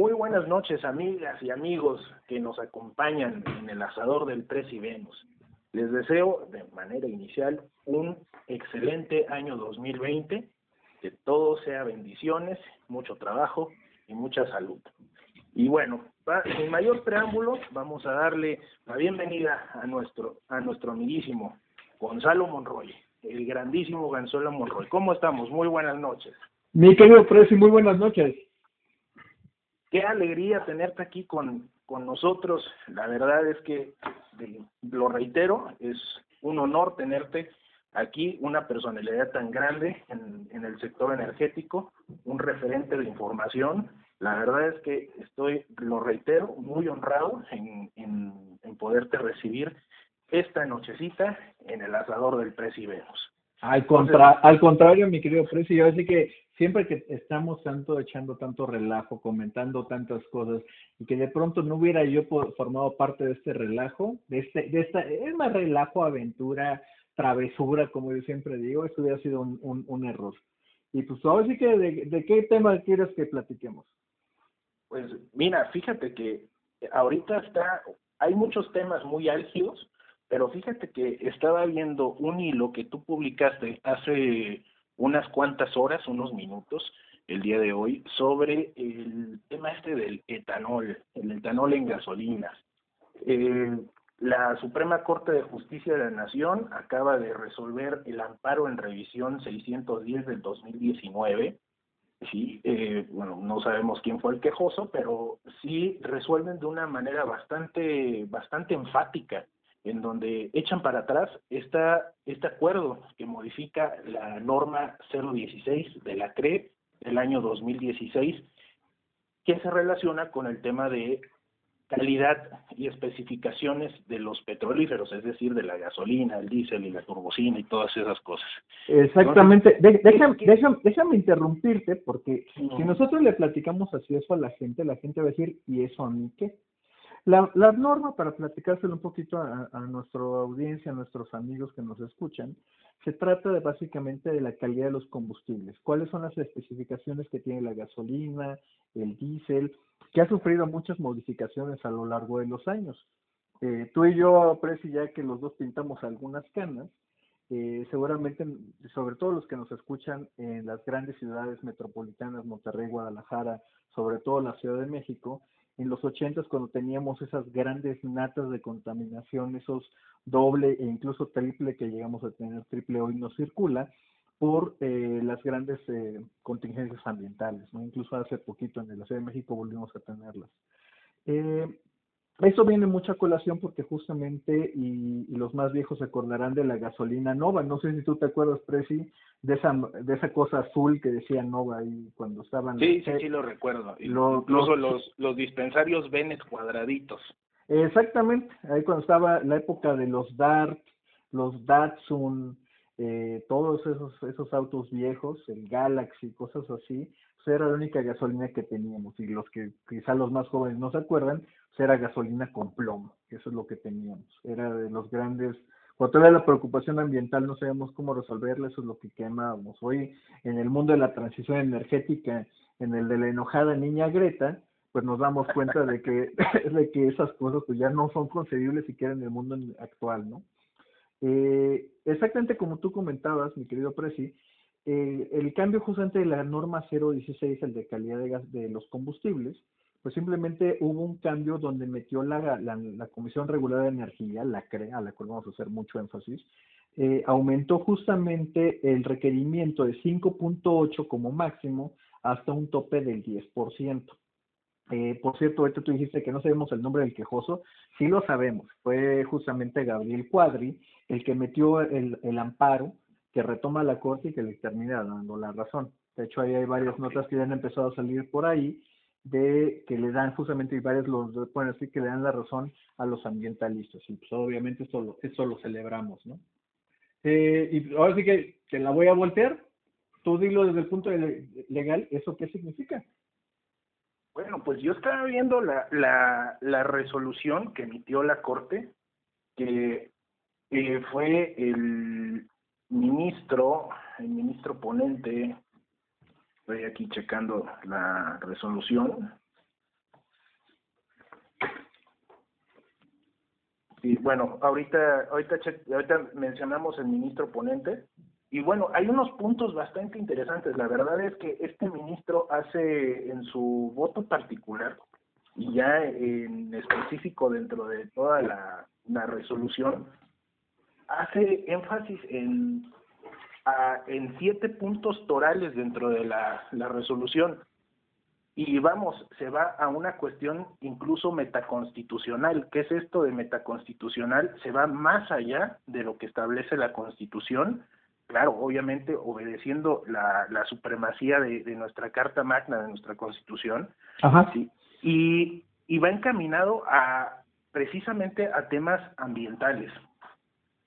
Muy buenas noches, amigas y amigos que nos acompañan en el asador del Tres y Venus. Les deseo de manera inicial un excelente año 2020, que todo sea bendiciones, mucho trabajo y mucha salud. Y bueno, sin mayor preámbulo, vamos a darle la bienvenida a nuestro, a nuestro amiguísimo Gonzalo Monroy, el grandísimo Gonzalo Monroy. ¿Cómo estamos? Muy buenas noches. Mi querido Presi, muy buenas noches. Qué alegría tenerte aquí con, con nosotros. La verdad es que, lo reitero, es un honor tenerte aquí, una personalidad tan grande en, en el sector energético, un referente de información. La verdad es que estoy, lo reitero, muy honrado en, en, en poderte recibir esta nochecita en el asador del Presi Venus. Al, contra, al contrario, mi querido Presi, yo así que siempre que estamos tanto echando tanto relajo, comentando tantas cosas, y que de pronto no hubiera yo formado parte de este relajo, de este, de esta, es más relajo, aventura, travesura, como yo siempre digo, eso hubiera sido un, error. Y pues ahora sí que, de, ¿de qué tema quieres que platiquemos? Pues mira, fíjate que ahorita está, hay muchos temas muy álgidos, pero fíjate que estaba viendo un hilo que tú publicaste hace unas cuantas horas, unos minutos, el día de hoy, sobre el tema este del etanol, el etanol en gasolinas. Eh, la Suprema Corte de Justicia de la Nación acaba de resolver el amparo en revisión 610 del 2019. Sí, eh, bueno, no sabemos quién fue el quejoso, pero sí resuelven de una manera bastante, bastante enfática en donde echan para atrás esta, este acuerdo que modifica la norma 016 de la CRE del año 2016, que se relaciona con el tema de calidad y especificaciones de los petrolíferos, es decir, de la gasolina, el diésel y la turbocina y todas esas cosas. Exactamente. déjame, déjame, déjame, interrumpirte porque si nosotros le platicamos así eso a la gente, la gente va a decir, ¿y eso a mí qué? La, norma, para platicárselo un poquito a, a nuestra audiencia, a nuestros amigos que nos escuchan, se trata de básicamente de la calidad de los combustibles. ¿Cuáles son las especificaciones que tiene la gasolina, el diésel, que ha sufrido muchas modificaciones a lo largo de los años? Eh, tú y yo, aprecio ya que los dos pintamos algunas canas, eh, seguramente, sobre todo los que nos escuchan en las grandes ciudades metropolitanas, Monterrey, Guadalajara, sobre todo la Ciudad de México, en los ochentas cuando teníamos esas grandes natas de contaminación, esos doble e incluso triple que llegamos a tener, triple hoy no circula, por eh, las grandes eh, contingencias ambientales. Incluso hace poquito en la Ciudad de México volvimos a tenerlas. Eh, eso viene mucha colación porque justamente, y, y, los más viejos se acordarán de la gasolina Nova. No sé si tú te acuerdas, Preci, de esa, de esa cosa azul que decía Nova ahí cuando estaban. Sí, sí, sí, lo recuerdo. Lo, Incluso los, los, los dispensarios Bennett cuadraditos. Exactamente, ahí cuando estaba la época de los Dart, los Datsun, eh, todos esos, esos autos viejos, el Galaxy, cosas así, pues era la única gasolina que teníamos. Y los que quizá los más jóvenes no se acuerdan, era gasolina con plomo, eso es lo que teníamos. Era de los grandes, cuando todavía la preocupación ambiental no sabíamos cómo resolverla, eso es lo que quemábamos. Hoy, en el mundo de la transición energética, en el de la enojada niña Greta, pues nos damos cuenta de que, de que esas cosas pues ya no son concebibles siquiera en el mundo actual, ¿no? Eh, exactamente como tú comentabas, mi querido Presi, eh, el cambio justamente de la norma 016, el de calidad de gas de los combustibles, pues simplemente hubo un cambio donde metió la, la, la Comisión Regulada de Energía, la CRE, a la cual vamos a hacer mucho énfasis, eh, aumentó justamente el requerimiento de 5.8 como máximo hasta un tope del 10%. Eh, por cierto, ahorita tú dijiste que no sabemos el nombre del quejoso. Sí lo sabemos. Fue justamente Gabriel Cuadri el que metió el, el amparo que retoma la corte y que le termina dando la razón. De hecho, ahí hay varias notas que ya han empezado a salir por ahí de que le dan justamente y varios los pueden decir que le dan la razón a los ambientalistas y pues obviamente esto lo, esto lo celebramos, ¿no? Eh, y ahora sí que, que la voy a voltear, tú dilo desde el punto de legal, ¿eso qué significa? Bueno, pues yo estaba viendo la, la, la resolución que emitió la Corte, que fue el ministro, el ministro ponente, Estoy aquí checando la resolución. Y bueno, ahorita, ahorita, ahorita mencionamos el ministro ponente. Y bueno, hay unos puntos bastante interesantes. La verdad es que este ministro hace en su voto particular y ya en específico dentro de toda la, la resolución, hace énfasis en en siete puntos torales dentro de la, la resolución. Y vamos, se va a una cuestión incluso metaconstitucional. ¿Qué es esto de metaconstitucional? Se va más allá de lo que establece la Constitución, claro, obviamente obedeciendo la, la supremacía de, de, nuestra Carta Magna, de nuestra Constitución, Ajá. ¿sí? y, y va encaminado a precisamente a temas ambientales.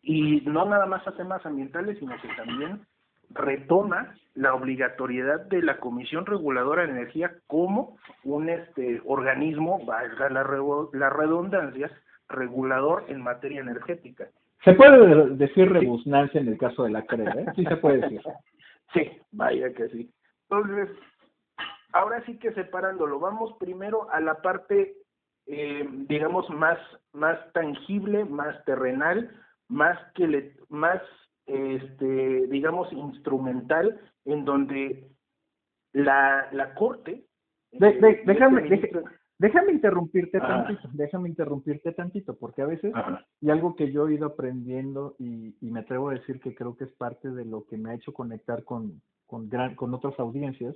Y no nada más a temas ambientales, sino que también retoma la obligatoriedad de la Comisión Reguladora de Energía como un este organismo, valga la, la redundancia, regulador en materia energética. Se puede decir rebusnancia en el caso de la CRE, ¿eh? Sí se puede decir. Sí, vaya que sí. Entonces, ahora sí que separándolo, vamos primero a la parte, eh, digamos, más, más tangible, más terrenal, más que le, más este, digamos, instrumental, en donde la, la Corte... De, de, déjame, este déjame interrumpirte ah. tantito, déjame interrumpirte tantito, porque a veces, Ajá. y algo que yo he ido aprendiendo y, y, me atrevo a decir que creo que es parte de lo que me ha hecho conectar con, con, gran, con otras audiencias,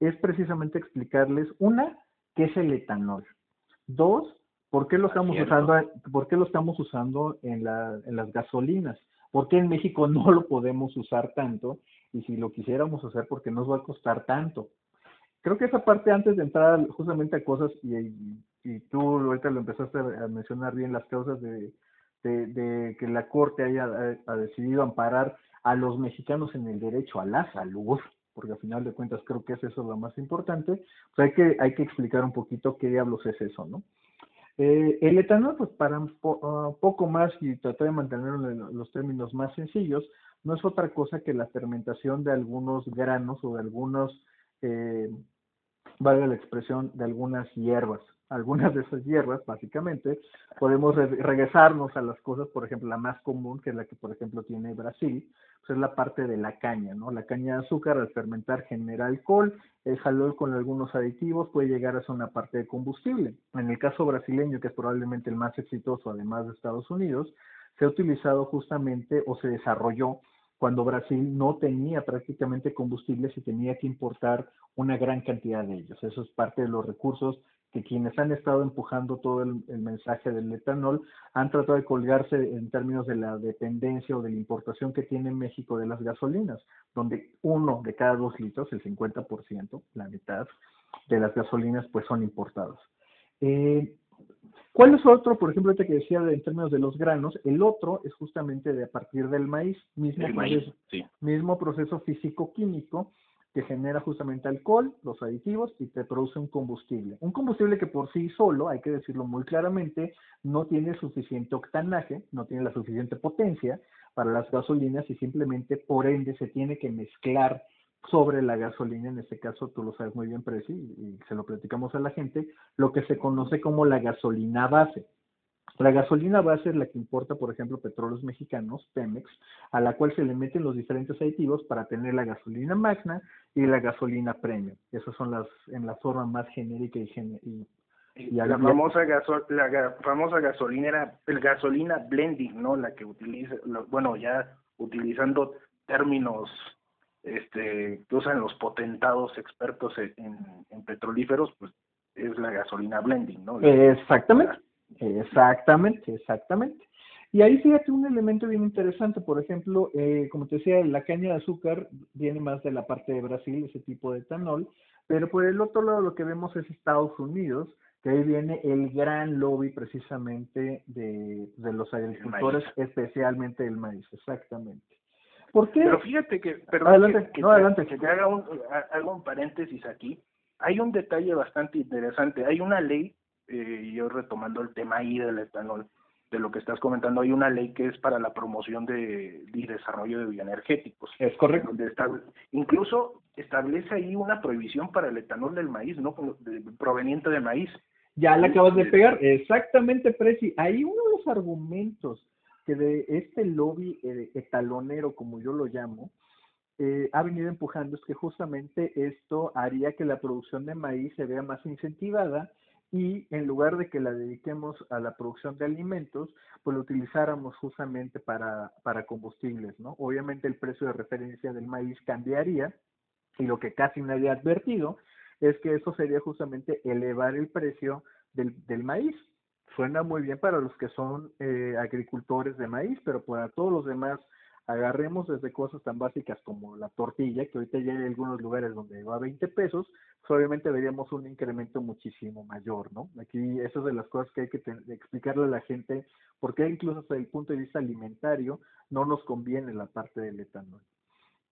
es precisamente explicarles, una, qué es el etanol, dos, por qué lo estamos usando, por qué lo estamos usando en, la, en las gasolinas, ¿Por qué en México no lo podemos usar tanto? Y si lo quisiéramos hacer, ¿por qué nos va a costar tanto? Creo que esa parte antes de entrar justamente a cosas, y, y, y tú ahorita lo empezaste a mencionar bien, las causas de, de, de que la Corte haya ha decidido amparar a los mexicanos en el derecho a la salud, porque al final de cuentas creo que es eso lo más importante, pues hay que, hay que explicar un poquito qué diablos es eso, ¿no? Eh, el etanol, pues para un uh, poco más y tratar de mantenerlo en los términos más sencillos, no es otra cosa que la fermentación de algunos granos o de algunos, eh, valga la expresión, de algunas hierbas. Algunas de esas hierbas, básicamente, podemos re regresarnos a las cosas, por ejemplo, la más común, que es la que, por ejemplo, tiene Brasil, pues es la parte de la caña, ¿no? La caña de azúcar al fermentar genera alcohol, el alcohol con algunos aditivos puede llegar a ser una parte de combustible. En el caso brasileño, que es probablemente el más exitoso, además de Estados Unidos, se ha utilizado justamente o se desarrolló cuando Brasil no tenía prácticamente combustibles y tenía que importar una gran cantidad de ellos. Eso es parte de los recursos que quienes han estado empujando todo el, el, mensaje del etanol han tratado de colgarse en términos de la dependencia o de la importación que tiene México de las gasolinas, donde uno de cada dos litros, el 50%, la mitad de las gasolinas, pues son importadas. Eh, ¿Cuál es otro, por ejemplo, este que decía de, en términos de los granos? El otro es justamente de a partir del maíz, mismo, el proceso, maíz, sí. mismo proceso físico-químico, que genera justamente alcohol, los aditivos y te produce un combustible. Un combustible que por sí solo, hay que decirlo muy claramente, no tiene suficiente octanaje, no tiene la suficiente potencia para las gasolinas y simplemente por ende se tiene que mezclar sobre la gasolina, en este caso tú lo sabes muy bien, Preci, y se lo platicamos a la gente, lo que se conoce como la gasolina base. La gasolina base es la que importa, por ejemplo, petróleos mexicanos, Pemex, a la cual se le meten los diferentes aditivos para tener la gasolina magna y la gasolina premium. Esas son las en la forma más genérica y, gen y, y la famosa gasol la ga famosa gasolina era el gasolina blending, ¿no? La que utiliza, lo, bueno, ya utilizando términos este que usan los potentados expertos en, en, en petrolíferos, pues es la gasolina blending, ¿no? Exactamente. Exactamente, exactamente. Y ahí fíjate un elemento bien interesante, por ejemplo, eh, como te decía, la caña de azúcar viene más de la parte de Brasil, ese tipo de etanol, pero por el otro lado lo que vemos es Estados Unidos, que ahí viene el gran lobby precisamente de, de los agricultores, especialmente el maíz, exactamente. ¿Por qué? Pero fíjate que, perdón, adelante, que, que, no, adelante. que te haga un, haga un paréntesis aquí. Hay un detalle bastante interesante. Hay una ley eh, yo retomando el tema ahí del etanol, de lo que estás comentando, hay una ley que es para la promoción de, y desarrollo de bioenergéticos. Es correcto. Donde está, incluso establece ahí una prohibición para el etanol del maíz, no de, proveniente de maíz. Ya le acabas de pegar, exactamente, Preci. Ahí uno de los argumentos que de este lobby eh, etalonero, como yo lo llamo, eh, ha venido empujando es que justamente esto haría que la producción de maíz se vea más incentivada y en lugar de que la dediquemos a la producción de alimentos, pues lo utilizáramos justamente para, para combustibles, ¿no? Obviamente el precio de referencia del maíz cambiaría y lo que casi nadie ha advertido es que eso sería justamente elevar el precio del, del maíz. Suena muy bien para los que son eh, agricultores de maíz, pero para todos los demás agarremos desde cosas tan básicas como la tortilla, que ahorita ya hay algunos lugares donde va a 20 pesos, pues obviamente veríamos un incremento muchísimo mayor, ¿no? Aquí eso es de las cosas que hay que explicarle a la gente, porque incluso desde el punto de vista alimentario no nos conviene la parte del etanol.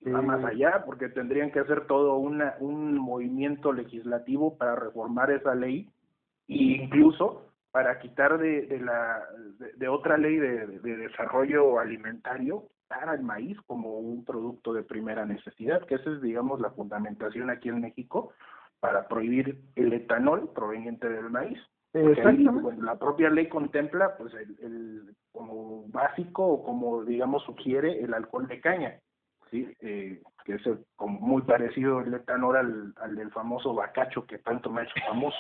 Va más eh, allá, porque tendrían que hacer todo una, un movimiento legislativo para reformar esa ley e incluso para quitar de, de la de, otra ley de, de, desarrollo alimentario para el maíz como un producto de primera necesidad, que esa es, digamos, la fundamentación aquí en México para prohibir el etanol proveniente del maíz. la propia ley contempla, pues, el, el, como básico o como, digamos, sugiere el alcohol de caña, ¿sí? Eh, que es como muy parecido el etanol al, al del famoso bacacho que tanto me ha hecho famoso.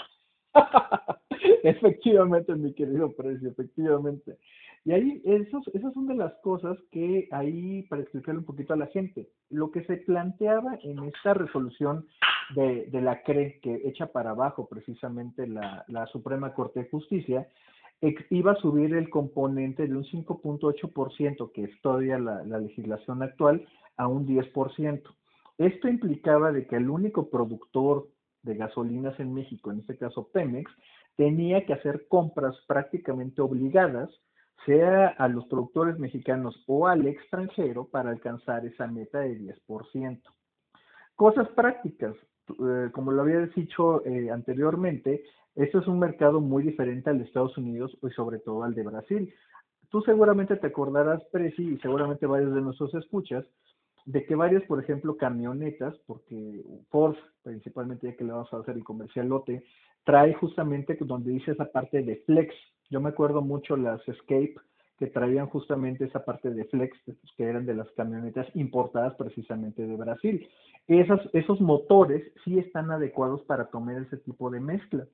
efectivamente, mi querido Precio, efectivamente. Y ahí, esos, esas son de las cosas que ahí, para explicarle un poquito a la gente, lo que se planteaba en esta resolución de, de la CRE, que echa para abajo precisamente la, la Suprema Corte de Justicia, iba a subir el componente de un 5.8%, que es todavía la, la legislación actual, a un 10%. Esto implicaba de que el único productor de gasolinas en México, en este caso Pemex, tenía que hacer compras prácticamente obligadas, sea a los productores mexicanos o al extranjero, para alcanzar esa meta de 10%. Cosas prácticas, eh, como lo había dicho eh, anteriormente, este es un mercado muy diferente al de Estados Unidos y sobre todo al de Brasil. Tú seguramente te acordarás, Preci, y seguramente varios de nuestros escuchas, de que varias, por ejemplo, camionetas, porque Ford, principalmente ya que le vamos a hacer el comercial lote, trae justamente donde dice esa parte de flex. Yo me acuerdo mucho las Escape que traían justamente esa parte de flex, que eran de las camionetas importadas precisamente de Brasil. Esas, esos motores sí están adecuados para tomar ese tipo de mezcla.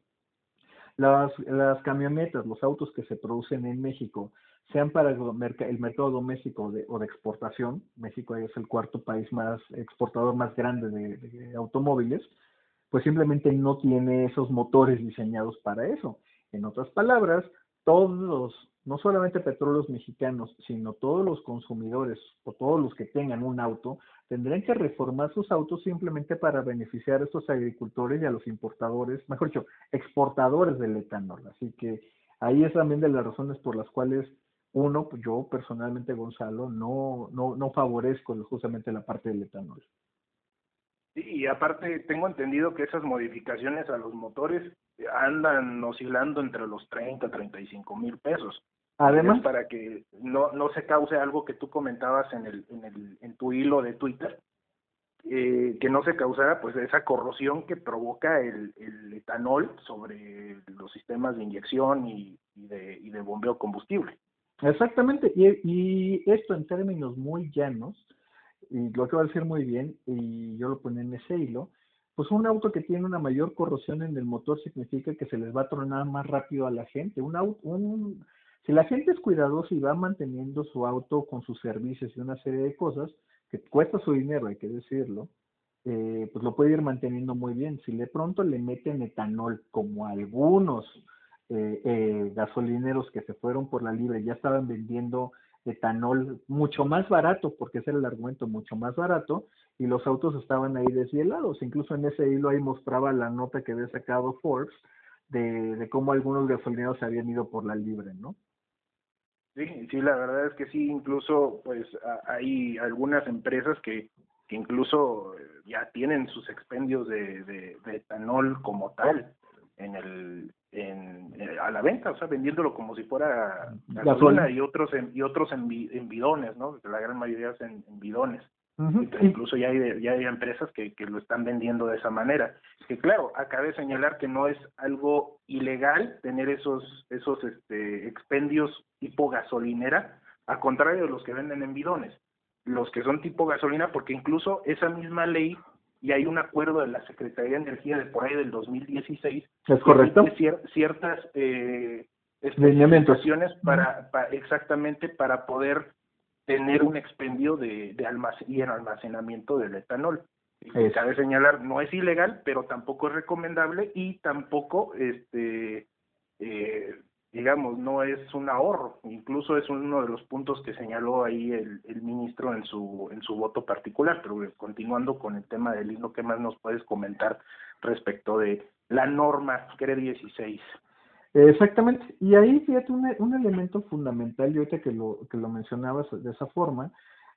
Las, las camionetas, los autos que se producen en México, sean para el, mercado doméstico o de exportación, México es el cuarto país más exportador más grande de, automóviles, pues simplemente no tiene esos motores diseñados para eso. En otras palabras, todos, no solamente petróleos mexicanos, sino todos los consumidores o todos los que tengan un auto, tendrían que reformar sus autos simplemente para beneficiar a estos agricultores y a los importadores, mejor dicho, exportadores del etanol. Así que ahí es también de las razones por las cuales uno, pues, yo personalmente, Gonzalo, no, no, no favorezco justamente la parte del etanol. Sí, y aparte tengo entendido que esas modificaciones a los motores andan oscilando entre los 30 y 35 mil pesos. Además, para que no, no se cause algo que tú comentabas en, el, en, el, en tu hilo de Twitter, eh, que no se causara pues esa corrosión que provoca el, el etanol sobre los sistemas de inyección y, y, de, y de bombeo combustible. Exactamente, y, y, esto en términos muy llanos, y lo que va a decir muy bien, y yo lo pongo en ese hilo, pues un auto que tiene una mayor corrosión en el motor significa que se les va a tronar más rápido a la gente. Un auto, un, si la gente es cuidadosa y va manteniendo su auto con sus servicios y una serie de cosas, que cuesta su dinero, hay que decirlo, eh, pues lo puede ir manteniendo muy bien. Si de pronto le meten etanol, como algunos eh, eh, gasolineros que se fueron por la libre ya estaban vendiendo etanol mucho más barato, porque ese era el argumento, mucho más barato, y los autos estaban ahí deshielados. Incluso en ese hilo ahí mostraba la nota que había sacado Forbes de, de cómo algunos gasolineros se habían ido por la libre, ¿no? Sí, sí, la verdad es que sí, incluso pues hay algunas empresas que, que incluso ya tienen sus expendios de, de, de etanol como tal en el en, eh, a la venta, o sea, vendiéndolo como si fuera gasolina y otros en, y otros en, bidones, ¿no? La gran mayoría es en, bidones. Incluso ya hay, ya hay empresas que, que lo están vendiendo de esa manera. Que claro, acabe de señalar que no es algo ilegal tener esos, esos este, expendios tipo gasolinera, a contrario de los que venden en bidones. Los que son tipo gasolina, porque incluso esa misma ley y hay un acuerdo de la Secretaría de Energía de por ahí del 2016 es correcto ciertas eh, especificaciones para, para, exactamente para poder tener un expendio de, de y en almacenamiento del etanol. Cabe señalar, no es ilegal, pero tampoco es recomendable y tampoco, este, eh, digamos, no es un ahorro. Incluso es uno de los puntos que señaló ahí el, el ministro en su, en su voto particular. Pero continuando con el tema del himno, ¿qué más nos puedes comentar respecto de la norma CRE 16? Exactamente, y ahí fíjate un, un elemento fundamental, y ahorita que lo, que lo mencionabas de esa forma,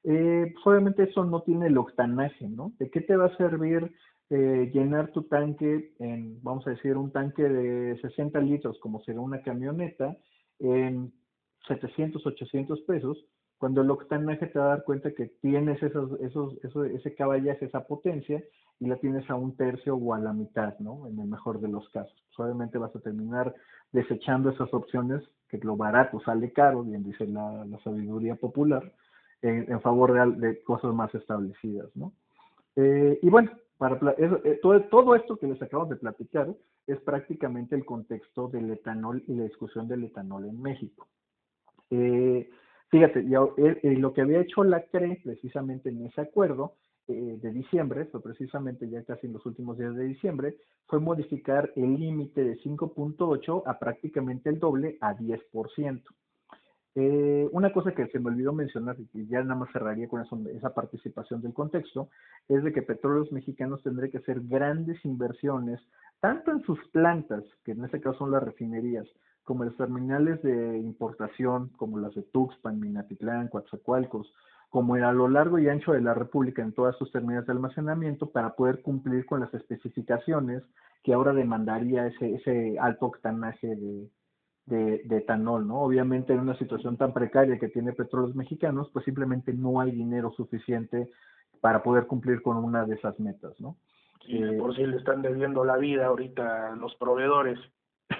eh, pues obviamente eso no tiene el octanaje, ¿no? ¿De qué te va a servir eh, llenar tu tanque en, vamos a decir, un tanque de 60 litros, como será una camioneta, en 700, 800 pesos, cuando el octanaje te va a dar cuenta que tienes esos, esos, ese caballaje, esa potencia, y la tienes a un tercio o a la mitad, ¿no? En el mejor de los casos. Pues vas a terminar desechando esas opciones, que lo barato sale caro, bien dice la, sabiduría popular, en, favor de, de, cosas más establecidas, ¿no? Eh, y bueno, para eh, todo, todo, esto que les acabamos de platicar es prácticamente el contexto del etanol y la discusión del etanol en México. Eh, fíjate, ya, lo que había hecho la CRE precisamente en ese acuerdo eh, de diciembre, fue precisamente ya casi en los últimos días de diciembre, fue modificar el límite de 5.8 a prácticamente el doble, a 10%. Eh, una cosa que se me olvidó mencionar y ya nada más cerraría con esa participación del contexto, es de que Petróleos Mexicanos tendrá que hacer grandes inversiones, tanto en sus plantas, que en este caso son las refinerías, como en los terminales de importación, como las de Tuxpan, Minatitlán, Coatzacoalcos, como a lo largo y ancho de la República en todas sus terminales de almacenamiento para poder cumplir con las especificaciones que ahora demandaría ese, ese alto octanaje de, de, etanol, ¿no? Obviamente en una situación tan precaria que tiene petróleos mexicanos, pues simplemente no hay dinero suficiente para poder cumplir con una de esas metas, ¿no? Eh, por si le están debiendo la vida ahorita los proveedores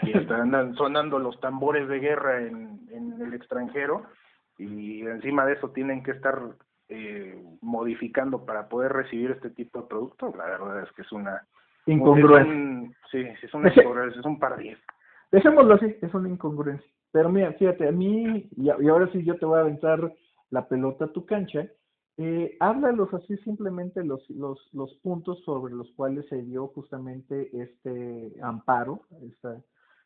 y están sonando los tambores de guerra en, en el extranjero, y encima de eso tienen que estar eh, modificando para poder recibir este tipo de productos, la verdad es que es una incongruencia. sí, es una es un par diez. Dejémoslo así, es una incongruencia. Pero mira, fíjate, a mí, y, ahora sí yo te voy a aventar la pelota a tu cancha, eh, háblalos así simplemente los, los, los puntos sobre los cuales se dio justamente este amparo, esta,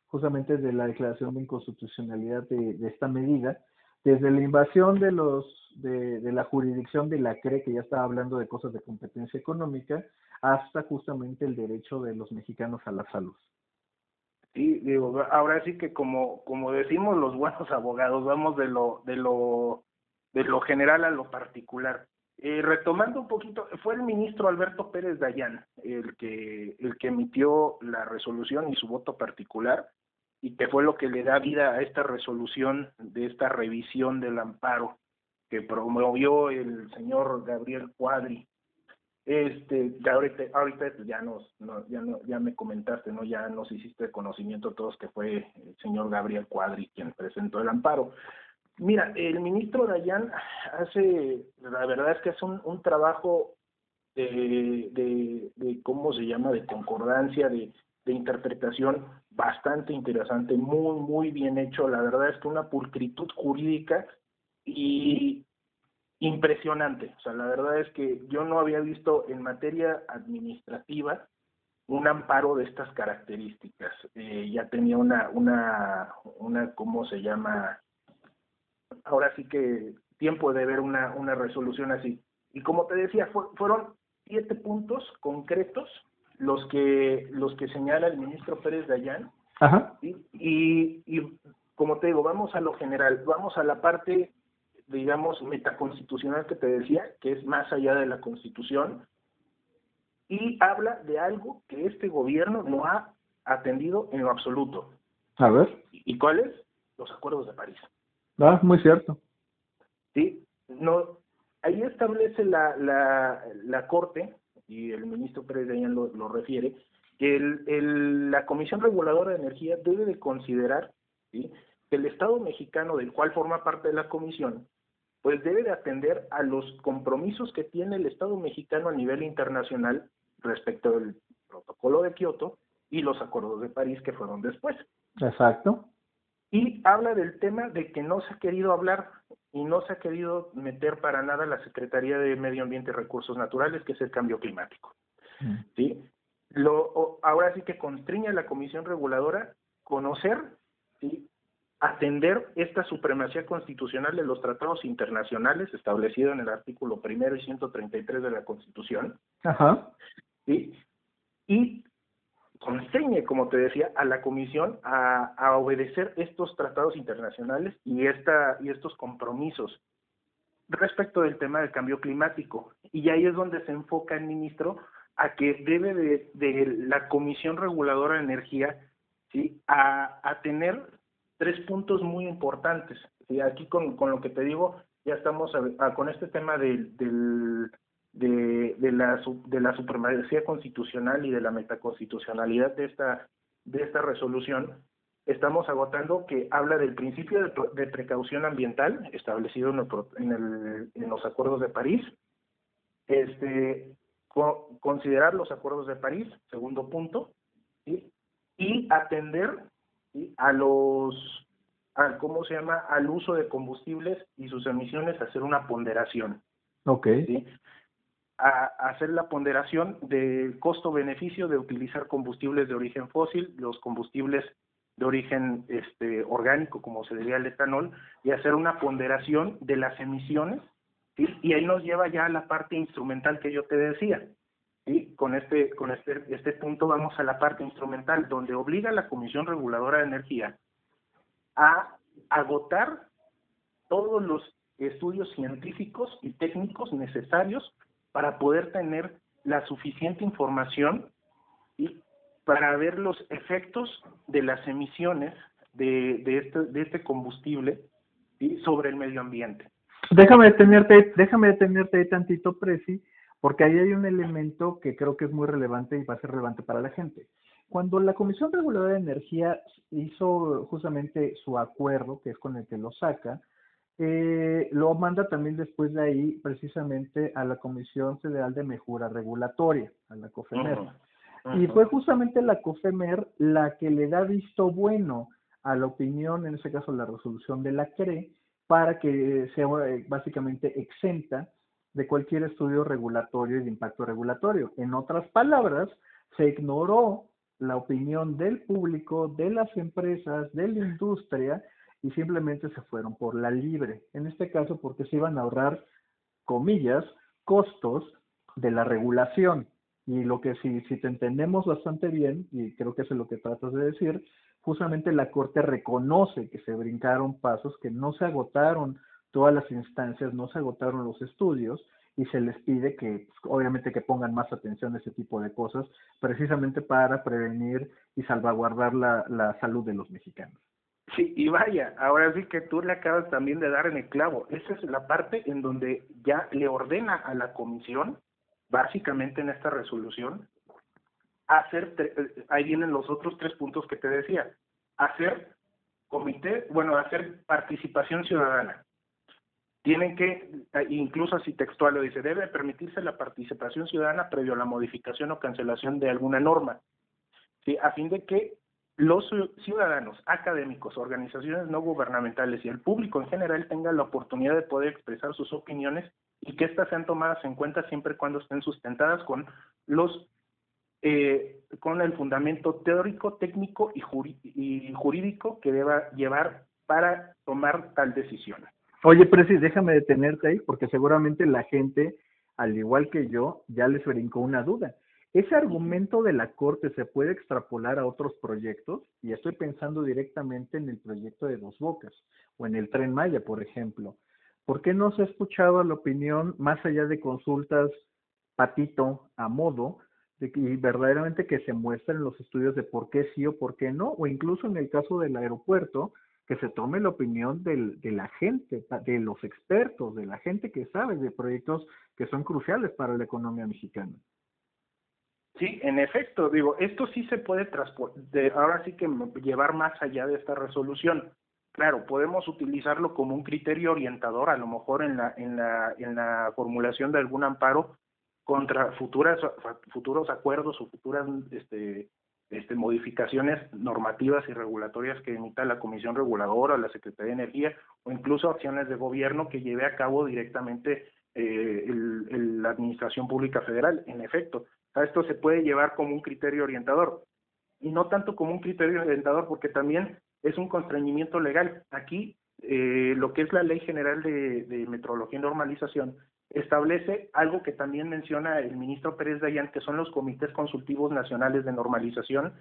justamente de la declaración de inconstitucionalidad de, de esta medida, desde la invasión de los de, de, la jurisdicción de la CRE, que ya estaba hablando de cosas de competencia económica, hasta justamente el derecho de los mexicanos a la salud. Sí, digo, ahora sí que como como decimos los buenos abogados, vamos de lo de lo de lo general a lo particular. Eh, retomando un poquito, fue el ministro Alberto Pérez Dayán el que el que emitió la resolución y su voto particular y que fue lo que le da vida a esta resolución de esta revisión del amparo que promovió el señor Gabriel Cuadri. Este, ya ahorita, ahorita ya nos, ya no, ya me comentaste, no, ya nos hiciste conocimiento todos que fue el señor Gabriel Cuadri quien presentó el amparo. Mira, el ministro Dayan hace, la verdad es que hace un, un trabajo de, de, de, ¿cómo se llama?, de concordancia, de, de interpretación bastante interesante, muy, muy bien hecho. La verdad es que una pulcritud jurídica y impresionante. O sea, la verdad es que yo no había visto en materia administrativa un amparo de estas características. Eh, ya tenía una, una, una, ¿cómo se llama? Ahora sí que tiempo de ver una, una resolución así. Y como te decía, fueron siete puntos concretos los que los que señala el ministro Pérez Dayán. Ajá. Y, y, como te digo, vamos a lo general, vamos a la parte, digamos, metaconstitucional que te decía, que es más allá de la Constitución, y habla de algo que este gobierno no ha atendido en lo absoluto. A ver. ¿Y cuáles? Los acuerdos de París. Ah, muy cierto. Sí, no, ahí establece la, la, la Corte, y el ministro Pérez de lo, lo refiere, que el, el, la Comisión Reguladora de Energía debe de considerar ¿sí? que el Estado mexicano, del cual forma parte de la comisión, pues debe de atender a los compromisos que tiene el Estado mexicano a nivel internacional respecto del protocolo de Kioto y los acuerdos de París que fueron después. Exacto. Y habla del tema de que no se ha querido hablar y no se ha querido meter para nada la Secretaría de Medio Ambiente y Recursos Naturales, que es el cambio climático. Mm. ¿Sí? Lo, ahora sí que constriña a la Comisión Reguladora conocer ¿sí? Atender esta supremacía constitucional de los tratados internacionales establecido en el artículo primero y 133 de la Constitución. Ajá. ¿sí? Y constreñe, como te decía, a la Comisión a, a, obedecer estos tratados internacionales y, esta, y estos compromisos respecto del tema del cambio climático. Y ahí es donde se enfoca el ministro a que debe de, de la Comisión Reguladora de Energía ¿sí? a, a tener tres puntos muy importantes. Y aquí con, con lo que te digo, ya estamos con este tema del, de, de, la, de la supremacía constitucional y de la metaconstitucionalidad de esta, de esta resolución. Estamos agotando que habla del principio de, precaución ambiental establecido en, en, el, en los acuerdos de París, este, considerar los acuerdos de París, segundo punto, y atender a los, a, ¿cómo se llama?, al uso de combustibles y sus emisiones, hacer una ponderación. Ok. ¿sí? A, hacer la ponderación del costo-beneficio de utilizar combustibles de origen fósil, los combustibles de origen este, orgánico, como se diría el etanol, y hacer una ponderación de las emisiones, ¿sí? y ahí nos lleva ya a la parte instrumental que yo te decía. Y con este, con este, este punto vamos a la parte instrumental, donde obliga a la Comisión Reguladora de Energía a agotar todos los estudios científicos y técnicos necesarios para poder tener la suficiente información y para ver los efectos de las emisiones de, de, este, de este combustible y sobre el medio ambiente. Déjame detenerte, déjame detenerte tantito, Presi, porque ahí hay un elemento que creo que es muy relevante y va a ser relevante para la gente. Cuando la Comisión Reguladora de Energía hizo justamente su acuerdo, que es con el que lo saca, eh, lo manda también después de ahí precisamente a la Comisión Federal de Mejora Regulatoria, a la COFEMER. Y fue justamente la COFEMER la que le da visto bueno a la opinión, en este caso la resolución de la CRE, para que sea eh, básicamente exenta de cualquier estudio regulatorio y de impacto regulatorio. En otras palabras, se ignoró la opinión del público, de las empresas, de la industria y simplemente se fueron por la libre. En este caso, porque se iban a ahorrar, comillas, costos de la regulación. Y lo que si, si te entendemos bastante bien, y creo que es lo que tratas de decir, justamente la Corte reconoce que se brincaron pasos, que no se agotaron todas las instancias, no se agotaron los estudios y se les pide que, pues, obviamente, que pongan más atención a ese tipo de cosas, precisamente para prevenir y salvaguardar la, la salud de los mexicanos. Sí, y vaya, ahora sí que tú le acabas también de dar en el clavo. Esa es la parte en donde ya le ordena a la comisión, básicamente en esta resolución, hacer, ahí vienen los otros tres puntos que te decía, hacer comité, bueno, hacer participación ciudadana tienen que, incluso así textual lo dice, debe permitirse la participación ciudadana previo a la modificación o cancelación de alguna norma, a fin de que los ciudadanos, académicos, organizaciones no gubernamentales y el público en general tengan la oportunidad de poder expresar sus opiniones y que éstas sean tomadas en cuenta siempre y cuando estén sustentadas con los eh, con el fundamento teórico, técnico y jurídico que deba llevar para tomar tal decisión. Oye, Preci, déjame detenerte ahí porque seguramente la gente, al igual que yo, ya les brincó una duda. ¿Ese argumento de la Corte se puede extrapolar a otros proyectos? Y estoy pensando directamente en el proyecto de Dos Bocas o en el Tren Maya, por ejemplo. ¿Por qué no se ha escuchado la opinión más allá de consultas patito a modo de que verdaderamente que se muestren los estudios de por qué sí o por qué no? O incluso en el caso del aeropuerto, que se tome la opinión del, de la gente, de los expertos, de la gente que sabe de proyectos que son cruciales para la economía mexicana. Sí, en efecto, digo, esto sí se puede transportar, ahora sí que llevar más allá de esta resolución. Claro, podemos utilizarlo como un criterio orientador, a lo mejor en la, en la, en la formulación de algún amparo contra futuras, futuros acuerdos o futuras este, este, modificaciones normativas y regulatorias que emita la Comisión Reguladora, la Secretaría de Energía o incluso acciones de gobierno que lleve a cabo directamente eh, la Administración Pública Federal. En efecto, esto se puede llevar como un criterio orientador y no tanto como un criterio orientador porque también es un constreñimiento legal. Aquí eh, lo que es la Ley General de, de Metrología y Normalización establece algo que también menciona el ministro Pérez Dayan, que son los comités consultivos nacionales de normalización,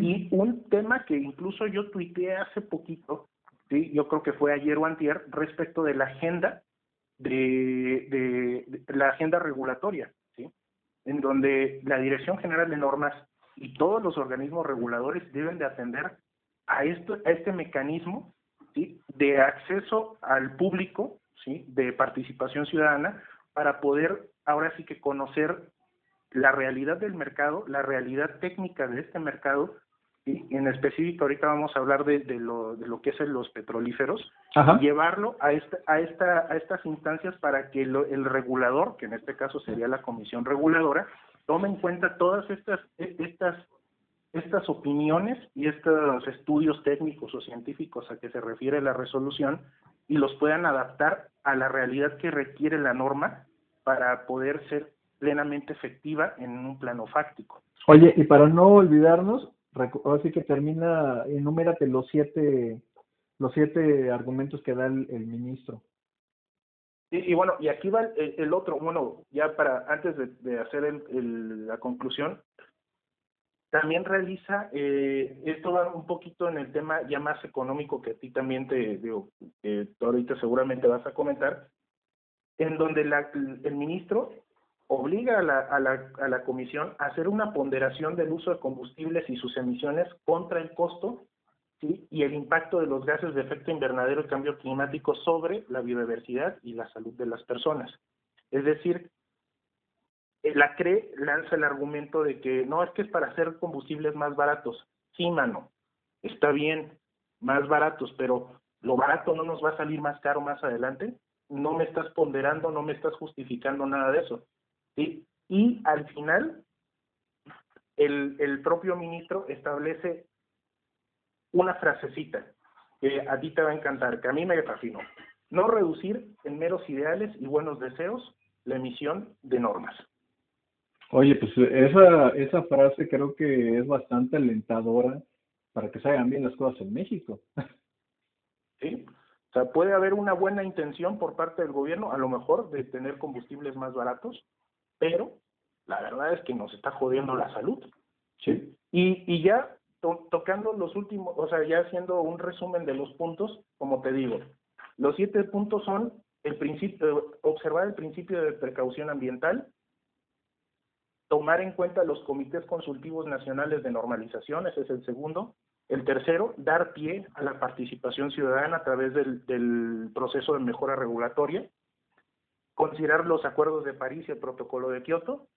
y un tema que incluso yo tuiteé hace poquito, ¿sí? yo creo que fue ayer o antier, respecto de la agenda de, de, la agenda regulatoria, ¿sí? en donde la Dirección General de Normas y todos los organismos reguladores deben de atender a, esto, a este mecanismo ¿sí? de acceso al público, ¿sí? de participación ciudadana, para poder ahora sí que conocer la realidad del mercado, la realidad técnica de este mercado, y en específico ahorita vamos a hablar de, de, lo, de lo que es los petrolíferos, y llevarlo a, esta, a, esta, a estas instancias para que el regulador, que en este caso sería la comisión reguladora, tome en cuenta todas estas, e, estas, estas opiniones y estos estudios técnicos o científicos a que se refiere la resolución y los puedan adaptar a la realidad que requiere la norma para poder ser plenamente efectiva en un plano fáctico. Oye, y para no olvidarnos, así que termina, enumérate los siete, los siete argumentos que da el, ministro. Y, y, bueno, y aquí va el, otro, bueno, ya para, antes de, hacer el, la conclusión, también realiza, eh, esto va un poquito en el tema ya más económico que a ti también te digo, eh, ahorita seguramente vas a comentar, en donde la, el ministro obliga a la, a, la, a la comisión a hacer una ponderación del uso de combustibles y sus emisiones contra el costo ¿sí? y el impacto de los gases de efecto invernadero y cambio climático sobre la biodiversidad y la salud de las personas. Es decir, la CRE lanza el argumento de que no, es que es para hacer combustibles más baratos. Sí, mano, está bien, más baratos, pero lo barato no nos va a salir más caro más adelante. No me estás ponderando, no me estás justificando nada de eso. Y al final, el, el propio ministro establece una frasecita que a ti te va a encantar, que a mí me fascinó. No reducir en meros ideales y buenos deseos la emisión de normas. Oye, pues esa, esa frase creo que es bastante alentadora para que se hagan bien las cosas en México. Sí, o sea, puede haber una buena intención por parte del gobierno, a lo mejor, de tener combustibles más baratos, pero la verdad es que nos está jodiendo la salud. Sí. Y, y ya tocando los últimos, o sea, ya haciendo un resumen de los puntos, como te digo, los siete puntos son el principio, observar el principio de precaución ambiental, tomar en cuenta los comités consultivos nacionales de normalización, ese es el segundo. El tercero, dar pie a la participación ciudadana a través del, proceso de mejora regulatoria. Considerar los acuerdos de París y el protocolo de Kioto.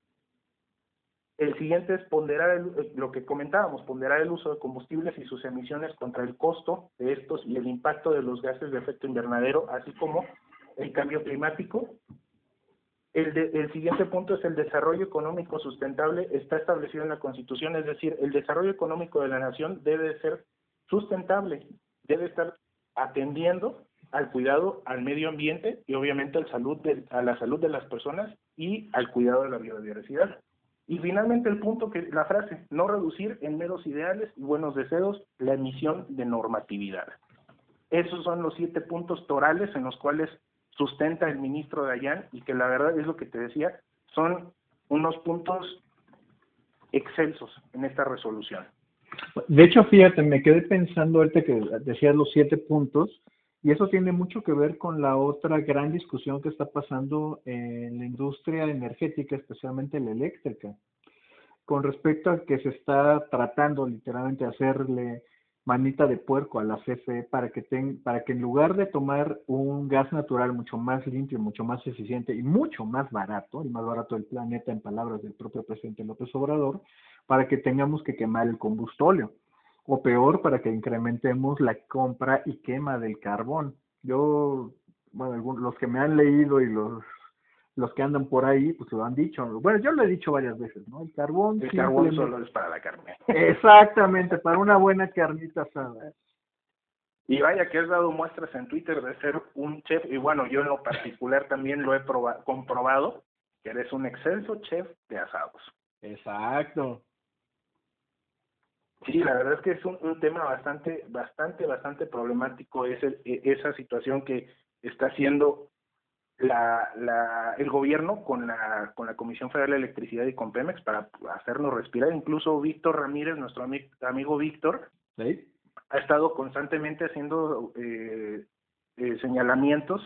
El siguiente es ponderar el, lo que comentábamos, ponderar el uso de combustibles y sus emisiones contra el costo de estos y el impacto de los gases de efecto invernadero, así como el cambio climático el, el, siguiente punto es el desarrollo económico sustentable. Está establecido en la Constitución, es decir, el desarrollo económico de la nación debe ser sustentable, debe estar atendiendo al cuidado al medio ambiente y obviamente al salud de, a la salud de las personas y al cuidado de la biodiversidad. Y finalmente el punto que la frase, no reducir en meros ideales y buenos deseos la emisión de normatividad. Esos son los siete puntos torales en los cuales sustenta el ministro Dayan y que la verdad es lo que te decía, son unos puntos excelsos en esta resolución. De hecho, fíjate, me quedé pensando ahorita que decías los siete puntos, y eso tiene mucho que ver con la otra gran discusión que está pasando en la industria energética, especialmente la eléctrica, con respecto a que se está tratando literalmente hacerle manita de puerco a la CFE para que, ten, para que en lugar de tomar un gas natural mucho más limpio, mucho más eficiente y mucho más barato, el más barato del planeta en palabras del propio presidente López Obrador, para que tengamos que quemar el combustóleo o peor, para que incrementemos la compra y quema del carbón. Yo, bueno, los que me han leído y los los que andan por ahí, pues lo han dicho. Bueno, yo lo he dicho varias veces, ¿no? El carbón. El carbón solo es para la carne. Exactamente, para una buena carnita asada. Y vaya que has dado muestras en Twitter de ser un chef, y bueno, yo en lo particular también lo he comprobado, que eres un excelso chef de asados. Exacto. Sí, la verdad es que es un, un tema bastante, bastante, bastante problemático es e, esa situación que está haciendo la, la, el gobierno con la, con la Comisión Federal de Electricidad y con Pemex para hacernos respirar. Incluso Víctor Ramírez, nuestro amigo Víctor, ha estado constantemente haciendo eh, eh, señalamientos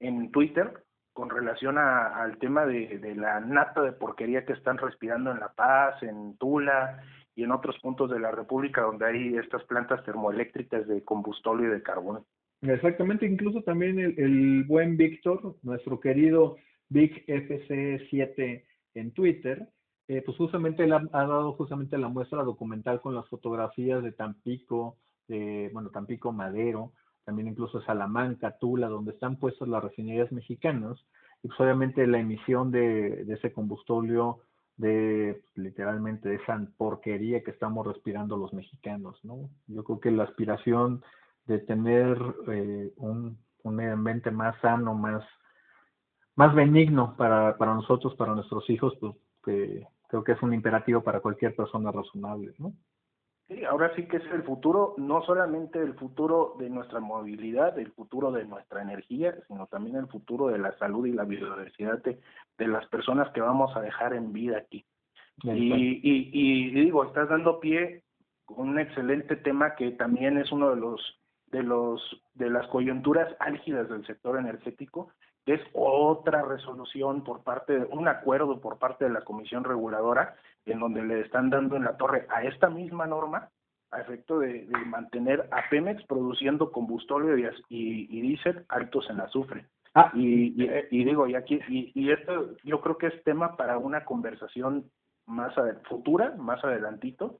en Twitter con relación a, al tema de, de la nata de porquería que están respirando en La Paz, en Tula y en otros puntos de la República donde hay estas plantas termoeléctricas de combustible y de carbón. Exactamente, incluso también el, buen Víctor, nuestro querido Vic FC7 en Twitter, eh, pues justamente él ha, dado justamente la muestra documental con las fotografías de Tampico, de, bueno, Tampico Madero, también incluso Salamanca, Tula, donde están puestas las refinerías mexicanas, y pues obviamente la emisión de, de ese combustóleo de pues, literalmente de esa porquería que estamos respirando los mexicanos, ¿no? Yo creo que la aspiración de tener eh, un, un medio ambiente más sano, más, más benigno para, para nosotros, para nuestros hijos, pues creo que es un imperativo para cualquier persona razonable, ¿no? Sí, ahora sí que es el futuro, no solamente el futuro de nuestra movilidad, el futuro de nuestra energía, sino también el futuro de la salud y la biodiversidad de, de las personas que vamos a dejar en vida aquí. Y, y, y, digo, estás dando pie con un excelente tema que también es uno de los de los de las coyunturas álgidas del sector energético, que es otra resolución por parte de un acuerdo por parte de la Comisión Reguladora en donde le están dando en la torre a esta misma norma a efecto de, mantener a Pemex produciendo combustible y, y, diésel altos en azufre. Ah. Y, y, digo, y aquí, y, esto yo creo que es tema para una conversación más futura, más adelantito,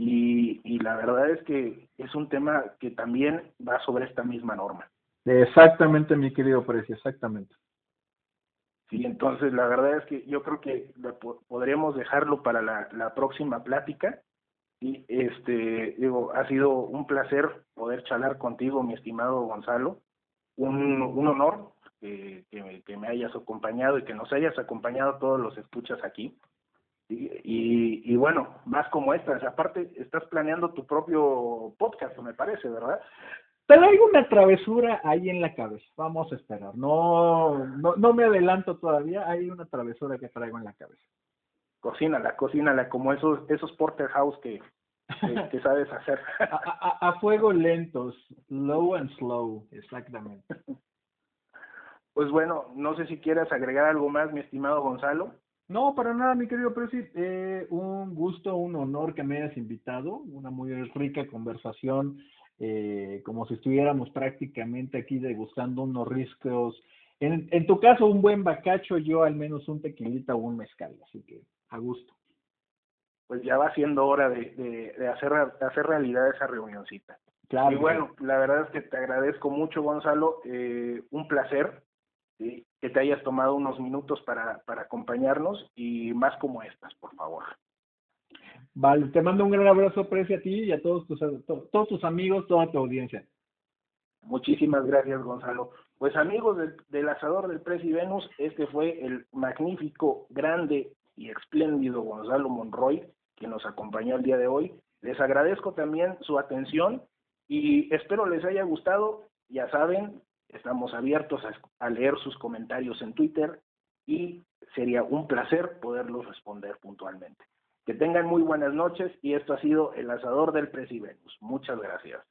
y, y la verdad es que es un tema que también va sobre esta misma norma. Exactamente, mi querido Precio, exactamente. Sí, entonces la verdad es que yo creo que podríamos dejarlo para la, la próxima plática. Y este, digo, ha sido un placer poder charlar contigo, mi estimado Gonzalo. Un, un honor que, que, me, que me hayas acompañado y que nos hayas acompañado todos los escuchas aquí. Y, y, bueno, más como estas. Aparte, estás planeando tu propio podcast, me parece, ¿verdad? Pero hay una travesura ahí en la cabeza. Vamos a esperar. No, no, no me adelanto todavía. Hay una travesura que traigo en la cabeza. Cocínala, cocínala, como esos, esos porterhouse que, que, sabes hacer. a, a, a, fuego lentos, low and slow, exactamente. Pues bueno, no sé si quieres agregar algo más, mi estimado Gonzalo. No, para nada, mi querido Presi. Eh, un gusto, un honor que me hayas invitado. Una muy rica conversación, eh, como si estuviéramos prácticamente aquí degustando unos riscos. En, en tu caso, un buen bacacho, yo al menos un tequilita o un mezcal. Así que, a gusto. Pues ya va siendo hora de, de, hacer, hacer realidad esa reunioncita. Claro. Y bueno, la verdad es que te agradezco mucho, Gonzalo. Eh, un placer que te hayas tomado unos minutos para, para acompañarnos y más como estas, por favor. Vale, te mando un gran abrazo, Preci, a ti y a todos tus, todos tus amigos, toda tu audiencia. Muchísimas gracias, Gonzalo. Pues amigos del, del asador del Preci Venus, este fue el magnífico, grande y espléndido Gonzalo Monroy, que nos acompañó el día de hoy. Les agradezco también su atención y espero les haya gustado. Ya saben, Estamos abiertos a, leer sus comentarios en Twitter y sería un placer poderlos responder puntualmente. Que tengan muy buenas noches y esto ha sido El Asador del Presivenus. Muchas gracias.